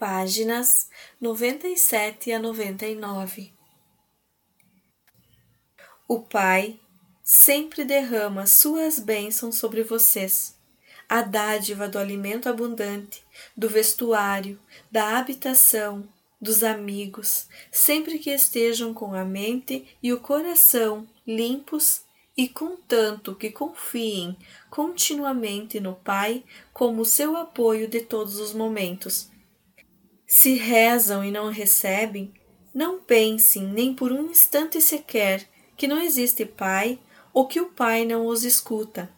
páginas 97 a 99. O Pai sempre derrama suas bênçãos sobre vocês. A dádiva do alimento abundante, do vestuário, da habitação, dos amigos, sempre que estejam com a mente e o coração limpos e contanto que confiem continuamente no Pai como seu apoio de todos os momentos. Se rezam e não recebem, não pensem nem por um instante sequer que não existe Pai ou que o Pai não os escuta.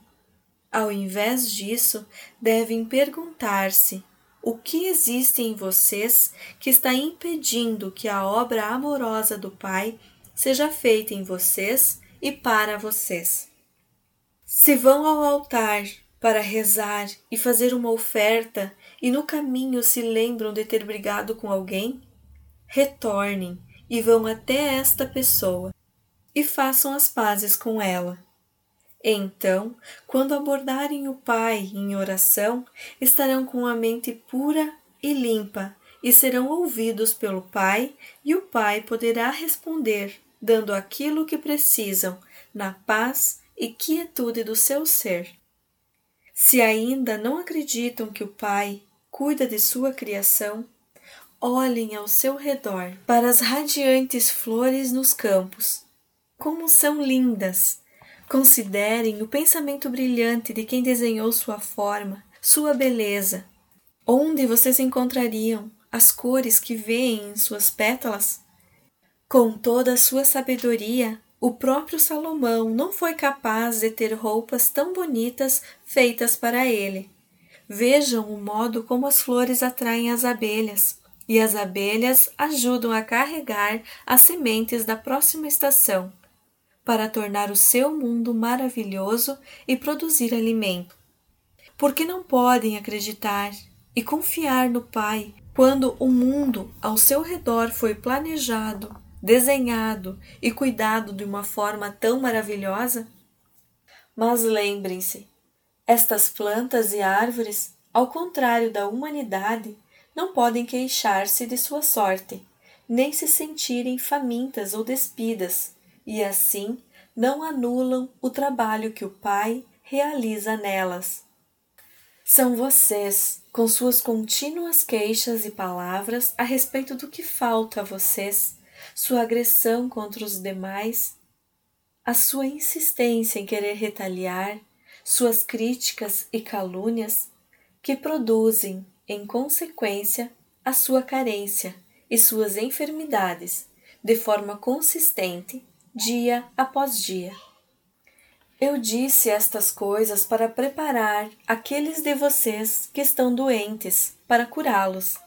Ao invés disso, devem perguntar-se o que existe em vocês que está impedindo que a obra amorosa do Pai seja feita em vocês e para vocês. Se vão ao altar para rezar e fazer uma oferta e no caminho se lembram de ter brigado com alguém, retornem e vão até esta pessoa e façam as pazes com ela. Então, quando abordarem o Pai em oração, estarão com a mente pura e limpa e serão ouvidos pelo Pai, e o Pai poderá responder, dando aquilo que precisam, na paz e quietude do seu ser. Se ainda não acreditam que o Pai cuida de sua criação, olhem ao seu redor para as radiantes flores nos campos. Como são lindas! Considerem o pensamento brilhante de quem desenhou sua forma, sua beleza. Onde vocês encontrariam as cores que veem em suas pétalas? Com toda a sua sabedoria, o próprio Salomão não foi capaz de ter roupas tão bonitas feitas para ele. Vejam o modo como as flores atraem as abelhas, e as abelhas ajudam a carregar as sementes da próxima estação, para tornar o seu mundo maravilhoso e produzir alimento. Porque não podem acreditar e confiar no Pai quando o mundo ao seu redor foi planejado desenhado e cuidado de uma forma tão maravilhosa? Mas lembrem-se, estas plantas e árvores, ao contrário da humanidade, não podem queixar-se de sua sorte, nem se sentirem famintas ou despidas, e assim não anulam o trabalho que o Pai realiza nelas. São vocês, com suas contínuas queixas e palavras a respeito do que falta a vocês, sua agressão contra os demais, a sua insistência em querer retaliar, suas críticas e calúnias, que produzem, em consequência, a sua carência e suas enfermidades de forma consistente, dia após dia. Eu disse estas coisas para preparar aqueles de vocês que estão doentes, para curá-los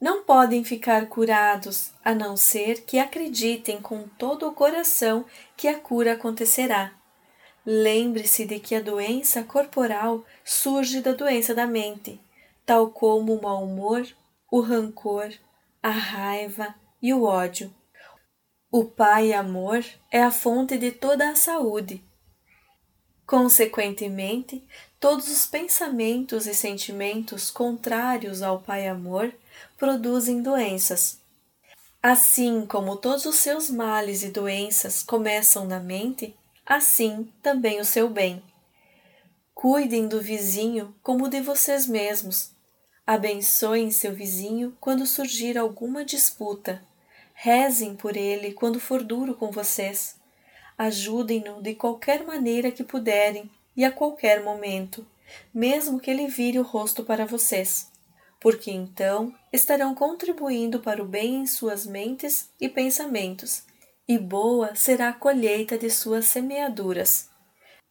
não podem ficar curados a não ser que acreditem com todo o coração que a cura acontecerá. Lembre-se de que a doença corporal surge da doença da mente, tal como o mau humor, o rancor, a raiva e o ódio. O Pai Amor é a fonte de toda a saúde. Consequentemente, todos os pensamentos e sentimentos contrários ao Pai Amor produzem doenças. Assim como todos os seus males e doenças começam na mente, assim também o seu bem. Cuidem do vizinho como de vocês mesmos. Abençoem seu vizinho quando surgir alguma disputa. Rezem por ele quando for duro com vocês. Ajudem-no de qualquer maneira que puderem e a qualquer momento, mesmo que ele vire o rosto para vocês porque então estarão contribuindo para o bem em suas mentes e pensamentos, e boa será a colheita de suas semeaduras.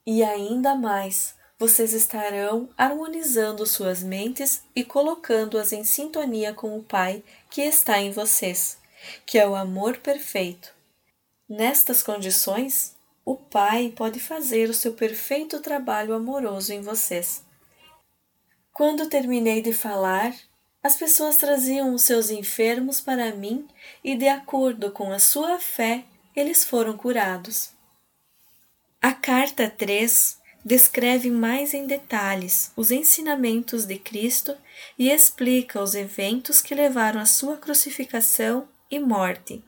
E ainda mais, vocês estarão harmonizando suas mentes e colocando-as em sintonia com o Pai que está em vocês, que é o amor perfeito. Nestas condições, o Pai pode fazer o seu perfeito trabalho amoroso em vocês. Quando terminei de falar, as pessoas traziam os seus enfermos para mim e, de acordo com a sua fé, eles foram curados. A carta 3 descreve mais em detalhes os ensinamentos de Cristo e explica os eventos que levaram à sua crucificação e morte.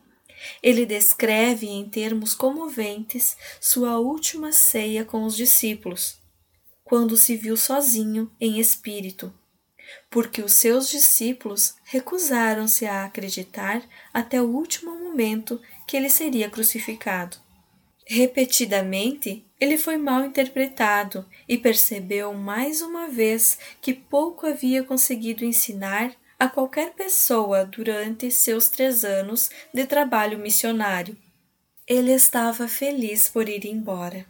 Ele descreve em termos comoventes sua última ceia com os discípulos, quando se viu sozinho em espírito, porque os seus discípulos recusaram-se a acreditar até o último momento que ele seria crucificado. Repetidamente, ele foi mal interpretado e percebeu mais uma vez que pouco havia conseguido ensinar a qualquer pessoa durante seus três anos de trabalho missionário. Ele estava feliz por ir embora.